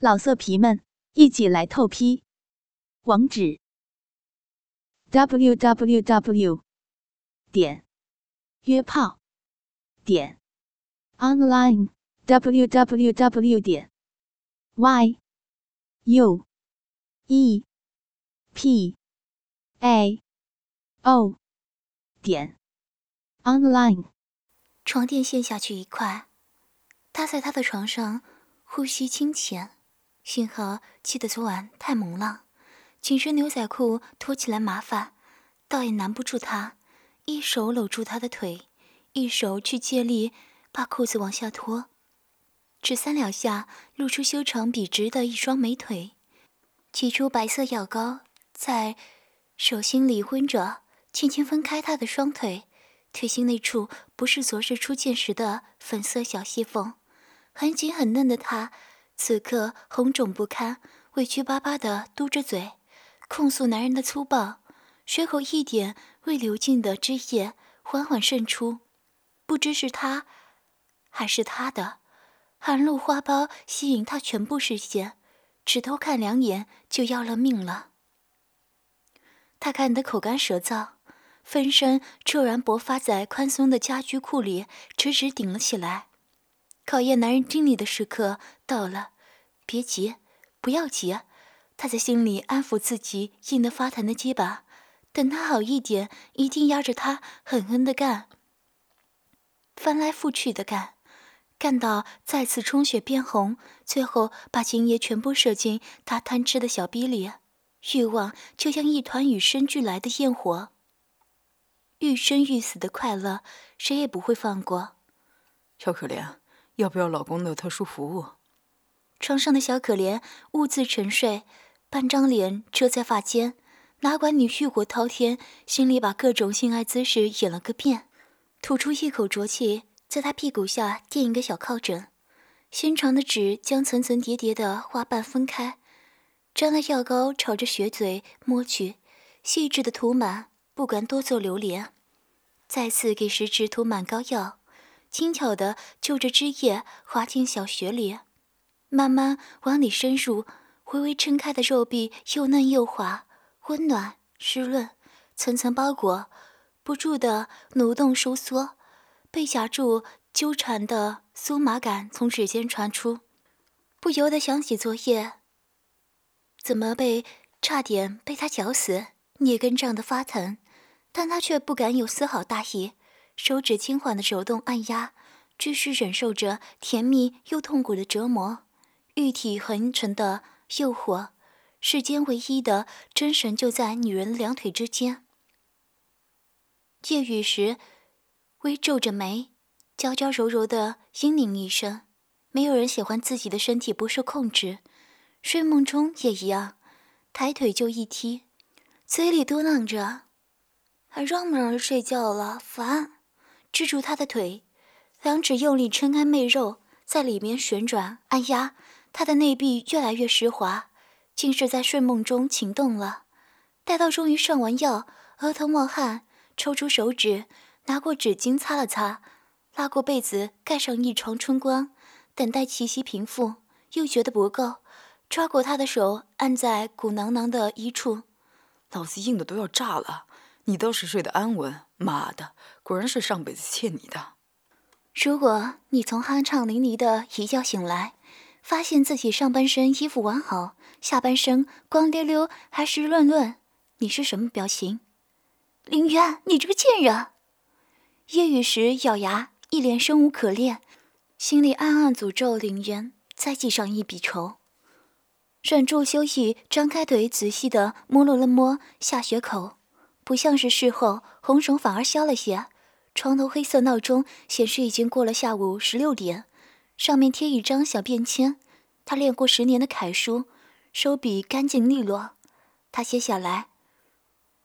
老色皮们，一起来透批！网址：w w w 点约炮点 online w w w 点 y u e p a o 点 online。床垫陷下去一块，他在他的床上呼吸清浅。幸好记得昨晚太猛了，紧身牛仔裤脱起来麻烦，倒也难不住他。一手搂住他的腿，一手去借力把裤子往下脱，只三两下，露出修长笔直的一双美腿，挤出白色药膏在手心里昏着，轻轻分开他的双腿，腿心那处不是昨日初见时的粉色小细缝，很紧很嫩的他。此刻红肿不堪，委屈巴巴的嘟着嘴，控诉男人的粗暴，血口一点未流尽的汁液缓缓渗出，不知是他还是他的含露花苞吸引他全部视线，只偷看两眼就要了命了。他看得口干舌燥，分身骤然勃发在宽松的家居裤里，直直顶了起来。考验男人精力的时刻到了，别急，不要急啊。他在心里安抚自己硬得发疼的鸡巴，等他好一点，一定压着他狠狠的干，翻来覆去的干，干到再次充血变红，最后把精液全部射进他贪吃的小逼里。欲望就像一团与生俱来的焰火，欲生欲死的快乐，谁也不会放过。小可怜。要不要老公的特殊服务？床上的小可怜兀自沉睡，半张脸遮在发间，哪管你欲火滔天，心里把各种性爱姿势演了个遍，吐出一口浊气，在他屁股下垫一个小靠枕，纤长的指将层层叠叠的花瓣分开，沾了药膏，朝着血嘴摸去，细致的涂满，不敢多做留连，再次给食指涂满膏药。轻巧的就着汁液滑进小穴里，慢慢往里深入。微微撑开的肉壁又嫩又滑，温暖湿润，层层包裹，不住地挪动收缩。被夹住纠缠的酥麻感从指尖传出，不由得想起昨夜，怎么被差点被他绞死，捏根胀得发疼，但他却不敢有丝毫大意。手指轻缓的手动按压，继续忍受着甜蜜又痛苦的折磨，玉体横陈的诱惑，世间唯一的真神就在女人两腿之间。夜雨时，微皱着眉，娇娇柔柔的嘤咛一声。没有人喜欢自己的身体不受控制，睡梦中也一样，抬腿就一踢，嘴里嘟囔着：“还让不让人睡觉了？烦！”支住他的腿，两指用力撑开媚肉，在里面旋转按压，他的内壁越来越湿滑，竟是在睡梦中情动了。待到终于上完药，额头冒汗，抽出手指，拿过纸巾擦了擦，拉过被子盖上一床春光，等待气息平复，又觉得不够，抓过他的手按在鼓囊囊的一处，老子硬的都要炸了。你倒是睡得安稳，妈的，果然是上辈子欠你的。如果你从酣畅淋漓的一觉醒来，发现自己上半身衣服完好，下半身光溜溜还湿润润，你是什么表情？林渊，你这个贱人！夜雨时咬牙，一脸生无可恋，心里暗暗诅咒林渊，再记上一笔仇。忍住羞意，张开腿，仔细的摸了摸下血口。不像是事后，红肿反而消了些。床头黑色闹钟显示已经过了下午十六点，上面贴一张小便签。他练过十年的楷书，手笔干净利落。他写下来：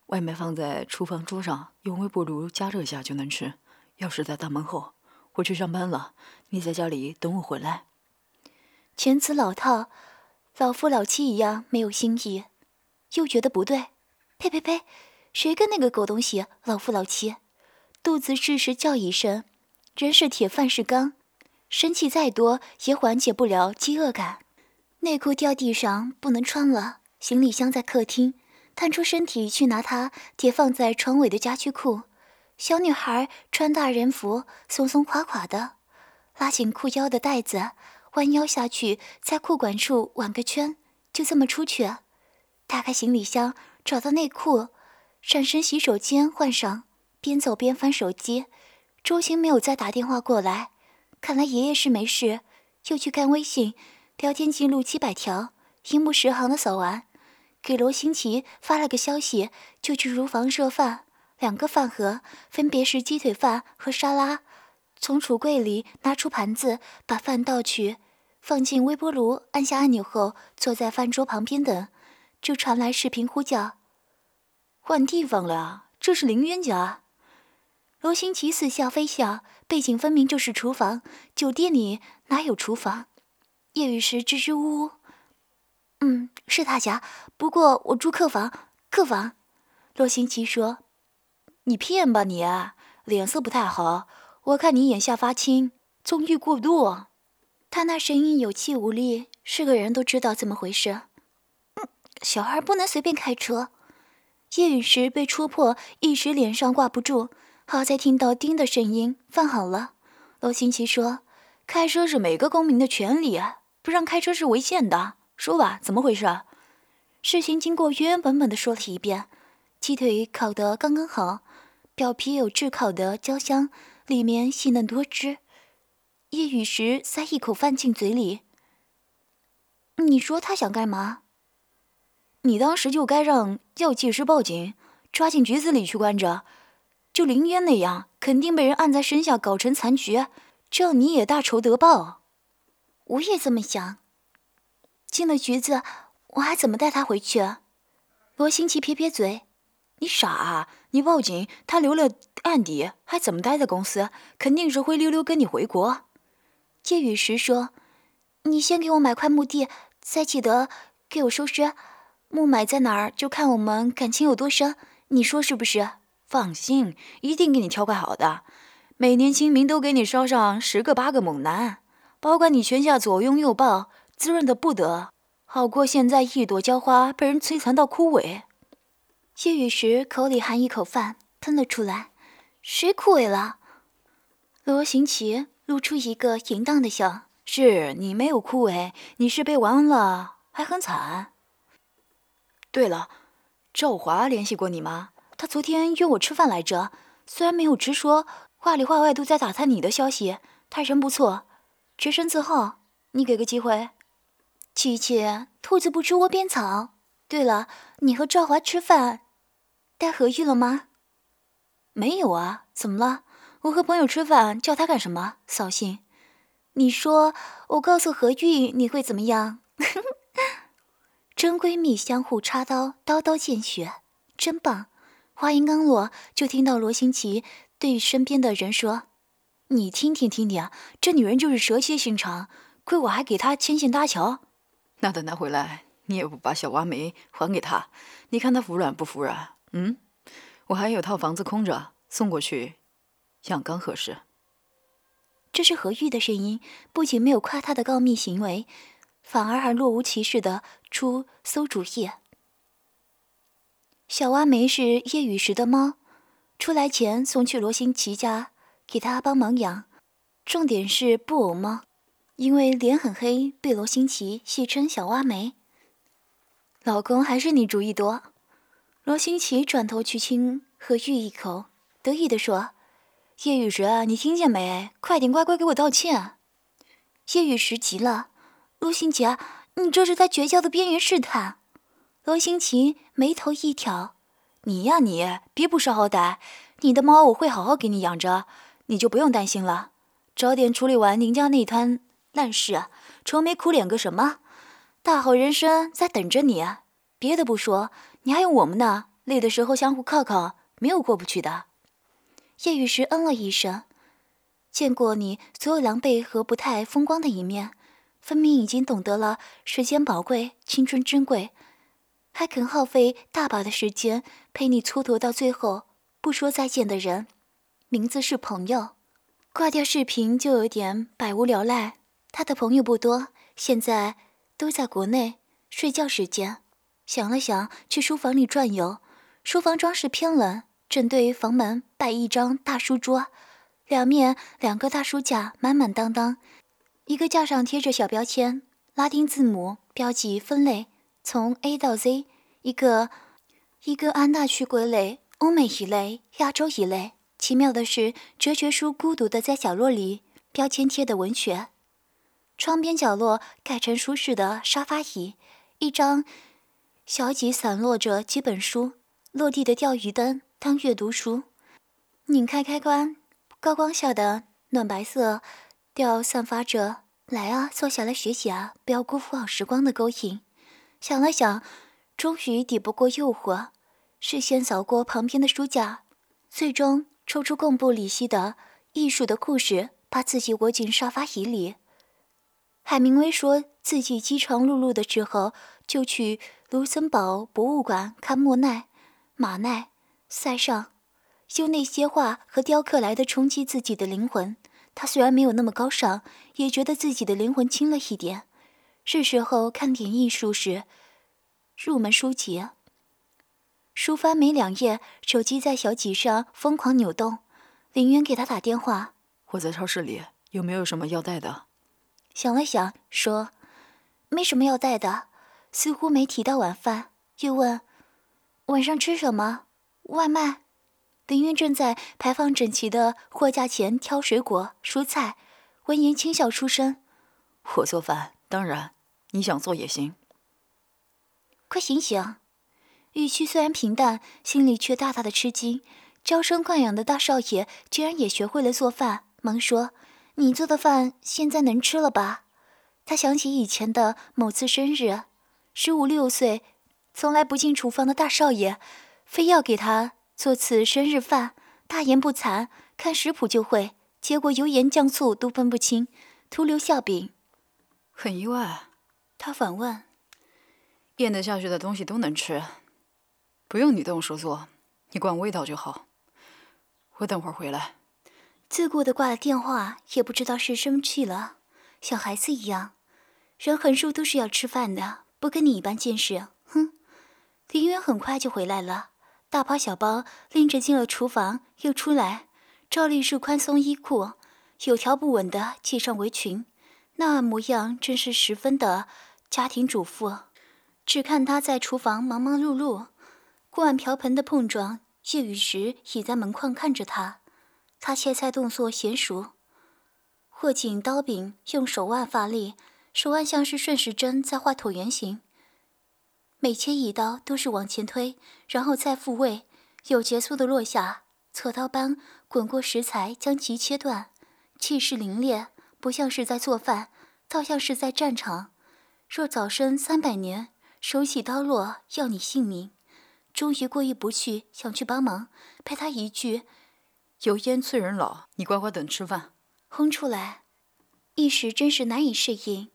外卖放在厨房桌上，用微波炉加热下就能吃。钥匙在大门后。我去上班了，你在家里等我回来。遣词老套，老夫老妻一样没有新意，又觉得不对。呸呸呸！谁跟那个狗东西老夫老妻？肚子适时叫一声，人是铁饭是钢，生气再多也缓解不了饥饿感。内裤掉地上不能穿了，行李箱在客厅，探出身体去拿它叠放在床尾的家居裤。小女孩穿大人服，松松垮垮的，拉紧裤腰的带子，弯腰下去，在裤管处挽个圈，就这么出去。打开行李箱，找到内裤，上身洗手间换上，边走边翻手机。周星没有再打电话过来，看来爷爷是没事。又去看微信，聊天记录七百条，一目十行的扫完，给罗新奇发了个消息，就去厨房热饭。两个饭盒分别是鸡腿饭和沙拉。从橱柜里拿出盘子，把饭倒去，放进微波炉，按下按钮后，坐在饭桌旁边等。就传来视频呼叫：“换地方了，这是林渊家。”罗新奇似笑非笑，背景分明就是厨房。酒店里哪有厨房？夜雨时支支吾吾：“嗯，是他家，不过我住客房。客房。”罗新奇说：“你骗吧你，脸色不太好。我看你眼下发青，纵欲过度。”他那声音有气无力，是个人都知道怎么回事。嗯，小孩不能随便开车。夜雨时被戳破，一时脸上挂不住。好在听到丁的声音，饭好了。罗新奇说：“开车是每个公民的权利，不让开车是违宪的。说吧，怎么回事？”事情经过原原本本的说了一遍。鸡腿烤得刚刚好，表皮有炙烤的焦香，里面细嫩多汁。夜雨时塞一口饭进嘴里。你说他想干嘛？你当时就该让药剂师报警，抓进局子里去关着。就林渊那样，肯定被人按在身下搞成残局，这样你也大仇得报。我也这么想。进了局子，我还怎么带他回去？罗新奇撇撇嘴：“你傻啊！你报警，他留了案底，还怎么待在公司？肯定是灰溜溜跟你回国。”借雨时说：“你先给我买块墓地，再记得给我收尸。墓埋在哪儿，就看我们感情有多深。你说是不是？”放心，一定给你挑块好的。每年清明都给你捎上十个八个猛男，保管你泉下左拥右抱，滋润的不得，好过现在一朵娇花被人摧残到枯萎。谢雨时口里含一口饭，吞了出来。谁枯萎了？罗行奇露出一个淫荡的笑。是你没有枯萎，你是被玩了，还很惨。对了，赵华联系过你吗？他昨天约我吃饭来着，虽然没有直说，话里话外都在打探你的消息。他人不错，洁身自好，你给个机会。琪琪，兔子不吃窝边草。对了，你和赵华吃饭，带何玉了吗？没有啊，怎么了？我和朋友吃饭，叫他干什么？扫兴。你说我告诉何玉，你会怎么样？真闺蜜相互插刀，刀刀见血，真棒。话音刚落，就听到罗新奇对身边的人说：“你听听听听，这女人就是蛇蝎心肠，亏我还给她牵线搭桥。那等她回来，你也不把小挖煤还给她，你看她服软不服软？嗯，我还有套房子空着，送过去，样刚合适。”这是何玉的声音，不仅没有夸他的告密行为，反而还若无其事的出馊主意。小挖梅是叶雨时的猫，出来前送去罗新奇家给他帮忙养。重点是布偶猫，因为脸很黑，被罗新奇戏称小挖梅。老公还是你主意多。罗新奇转头去亲何玉一口，得意地说：“叶雨时，你听见没？快点乖乖给我道歉。”叶雨时急了：“罗新奇，你这是在绝交的边缘试探。”罗新晴眉头一挑：“你呀，你别不识好歹！你的猫我会好好给你养着，你就不用担心了。早点处理完您家那摊烂事，愁眉苦脸个什么？大好人生在等着你。别的不说，你还有我们呢，累的时候相互靠靠，没有过不去的。”叶雨时嗯了一声：“见过你所有狼狈和不太风光的一面，分明已经懂得了时间宝贵，青春珍贵。”还肯耗费大把的时间陪你蹉跎到最后不说再见的人，名字是朋友。挂掉视频就有点百无聊赖。他的朋友不多，现在都在国内睡觉时间。想了想，去书房里转悠。书房装饰偏冷，正对房门摆一张大书桌，两面两个大书架满满当当，一个架上贴着小标签，拉丁字母标记分类，从 A 到 Z，一个一个安大区归类，欧美一类，亚洲一类。奇妙的是，哲学书孤独的在角落里，标签贴的文学。窗边角落改成舒适的沙发椅，一张小几散落着几本书，落地的钓鱼灯当阅读书。拧开开关，高光下的暖白色调散发着“来啊，坐下来学习啊，不要辜负好时光”的勾引。想了想，终于抵不过诱惑，视线扫过旁边的书架，最终抽出贡布里希的《艺术的故事》，把自己窝进沙发椅里。海明威说自己饥肠辘辘的时候，就去卢森堡博物馆看莫奈、马奈、塞尚，用那些画和雕刻来的冲击自己的灵魂。他虽然没有那么高尚，也觉得自己的灵魂轻了一点。是时候看点艺术史，入门书籍。书翻没两页，手机在小几上疯狂扭动。林渊给他打电话：“我在超市里，有没有什么要带的？”想了想，说：“没什么要带的，似乎没提到晚饭。”又问：“晚上吃什么？外卖？”林渊正在排放整齐的货架前挑水果、蔬菜，闻言轻笑出声：“我做饭，当然，你想做也行。”快醒醒！语气虽然平淡，心里却大大的吃惊。娇生惯养的大少爷居然也学会了做饭，忙说。你做的饭现在能吃了吧？他想起以前的某次生日，十五六岁，从来不进厨房的大少爷，非要给他做次生日饭，大言不惭，看食谱就会，结果油盐酱醋都分不清，徒留笑柄。很意外，他反问：“咽得下去的东西都能吃，不用你动手做，你管味道就好。我等会儿回来。”自顾的挂了电话，也不知道是生气了，小孩子一样。人横竖都是要吃饭的，不跟你一般见识。哼！林渊很快就回来了，大包小包拎着进了厨房，又出来，照例是宽松衣裤，有条不紊的系上围裙，那模样真是十分的家庭主妇。只看他在厨房忙忙碌碌，锅碗瓢盆的碰撞，夜雨时倚在门框看着他。他切菜动作娴熟，握紧刀柄，用手腕发力，手腕像是顺时针在画椭圆形。每切一刀都是往前推，然后再复位，有节奏的落下，锉刀般滚过食材，将其切断，气势凌冽，不像是在做饭，倒像是在战场。若早生三百年，手起刀落要你性命。终于过意不去，想去帮忙，被他一句。油烟催人老，你乖乖等吃饭。轰出来，一时真是难以适应。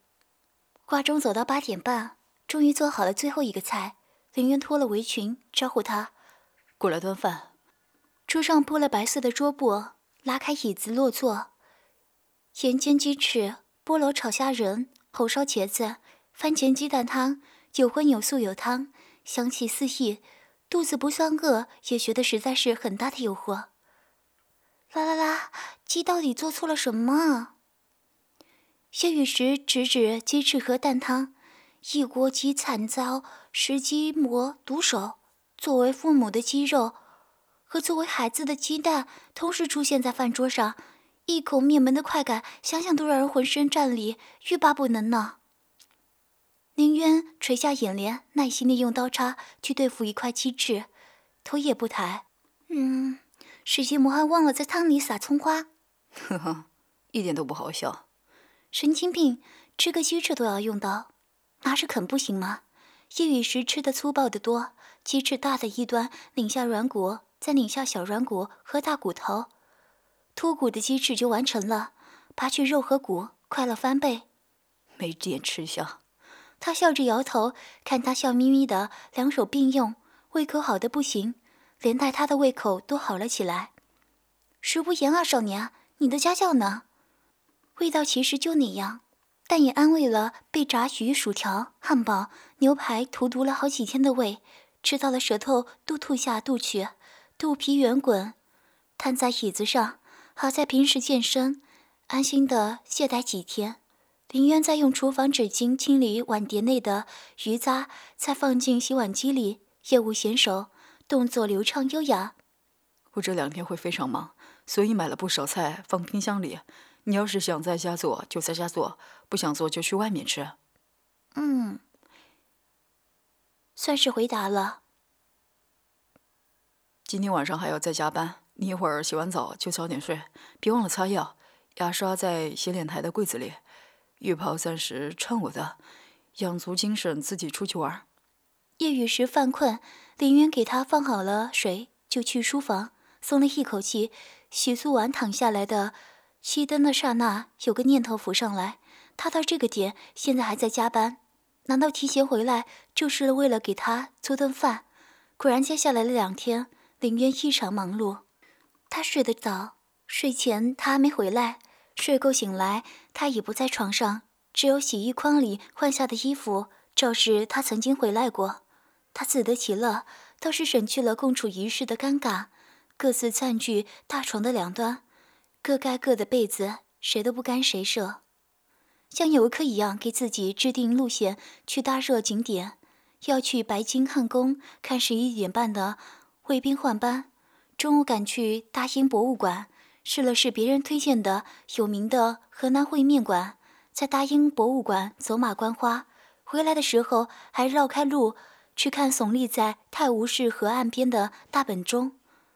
挂钟走到八点半，终于做好了最后一个菜。林渊脱了围裙，招呼他过来端饭。桌上铺了白色的桌布，拉开椅子落座。盐煎鸡翅、菠萝炒虾仁、红烧茄子、番茄鸡蛋汤，有荤有素有汤，香气四溢。肚子不算饿，也觉得实在是很大的诱惑。啦啦啦！鸡到底做错了什么？谢雨时指指鸡翅和蛋汤，一锅鸡惨遭食鸡魔毒手。作为父母的鸡肉和作为孩子的鸡蛋同时出现在饭桌上，一口灭门的快感，想想都让人浑身战栗，欲罢不能呢。宁渊垂下眼帘，耐心地用刀叉去对付一块鸡翅，头也不抬。嗯。食鸡魔还忘了在汤里撒葱花，呵呵，一点都不好笑。神经病，吃个鸡翅都要用刀，拿着啃不行吗？夜雨时吃的粗暴的多，鸡翅大的一端，拧下软骨，再拧下小软骨和大骨头，脱骨的鸡翅就完成了。拔去肉和骨，快了翻倍。没点吃相。他笑着摇头，看他笑眯眯的，两手并用，胃口好的不行。连带他的胃口都好了起来。食不言啊，少年，你的家教呢？味道其实就那样。但也安慰了被炸鱼、薯条、汉堡、牛排荼毒了好几天的胃，吃到了舌头都吐下肚去，肚皮圆滚，瘫在椅子上。好在平时健身，安心的懈怠几天。林渊在用厨房纸巾清理碗碟内的鱼渣，再放进洗碗机里，业务娴熟，动作流畅优雅。我这两天会非常忙，所以买了不少菜放冰箱里。你要是想在家做，就在家做；不想做，就去外面吃。嗯，算是回答了。今天晚上还要再加班。你一会儿洗完澡就早点睡，别忘了擦药。牙刷在洗脸台的柜子里，浴袍暂时穿我的，养足精神自己出去玩。夜雨时犯困，林渊给他放好了水，就去书房，松了一口气。洗漱完躺下来的，熄灯的刹那，有个念头浮上来：他到这个点，现在还在加班，难道提前回来就是为了给他做顿饭？果然，接下来的两天，林渊异常忙碌。他睡得早，睡前他还没回来，睡够醒来，他已不在床上，只有洗衣筐里换下的衣服，昭示他曾经回来过。他自得其乐，倒是省去了共处一室的尴尬，各自占据大床的两端，各盖各的被子，谁都不干谁舍，像游客一样给自己制定路线去大热景点，要去白金汉宫看十一点半的卫兵换班。中午赶去大英博物馆，试了试别人推荐的有名的河南烩面馆，在大英博物馆走马观花。回来的时候还绕开路去看耸立在泰晤士河岸边的大本钟，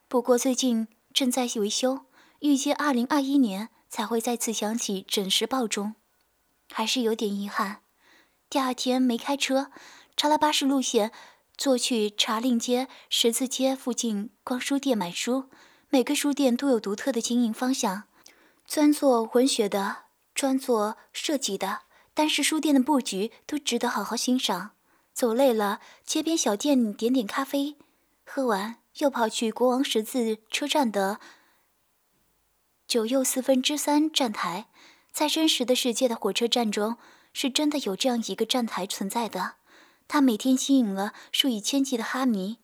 不过最近正在维修，预计二零二一年才会再次响起准时报钟，还是有点遗憾。第二天没开车，查了巴士路线。坐去茶令街、十字街附近逛书店买书，每个书店都有独特的经营方向，专做文学的，专做设计的。但是书店的布局都值得好好欣赏。走累了，街边小店点点咖啡，喝完又跑去国王十字车站的九又四分之三站台。在真实的世界的火车站中，是真的有这样一个站台存在的。它每天吸引了数以千计的哈迷，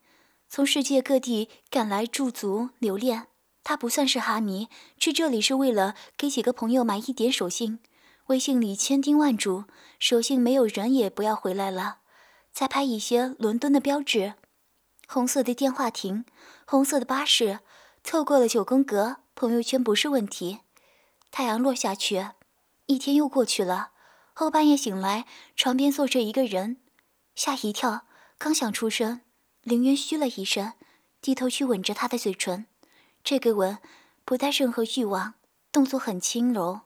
从世界各地赶来驻足留恋。他不算是哈迷，去这里是为了给几个朋友买一点手信。微信里千叮万嘱，手信没有人也不要回来了。再拍一些伦敦的标志，红色的电话亭，红色的巴士，错过了九宫格，朋友圈不是问题。太阳落下去，一天又过去了。后半夜醒来，床边坐着一个人。吓一跳，刚想出声，凌渊嘘了一声，低头去吻着她的嘴唇。这个吻不带任何欲望，动作很轻柔，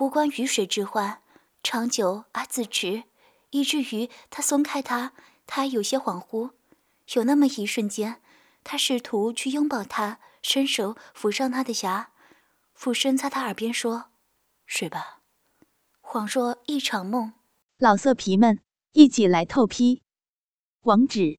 无关鱼水之欢，长久而自持，以至于他松开他，他有些恍惚。有那么一瞬间，他试图去拥抱她，伸手抚上她的颊，俯身在她耳边说：“睡吧。”恍若一场梦。老色皮们。一起来透批，网址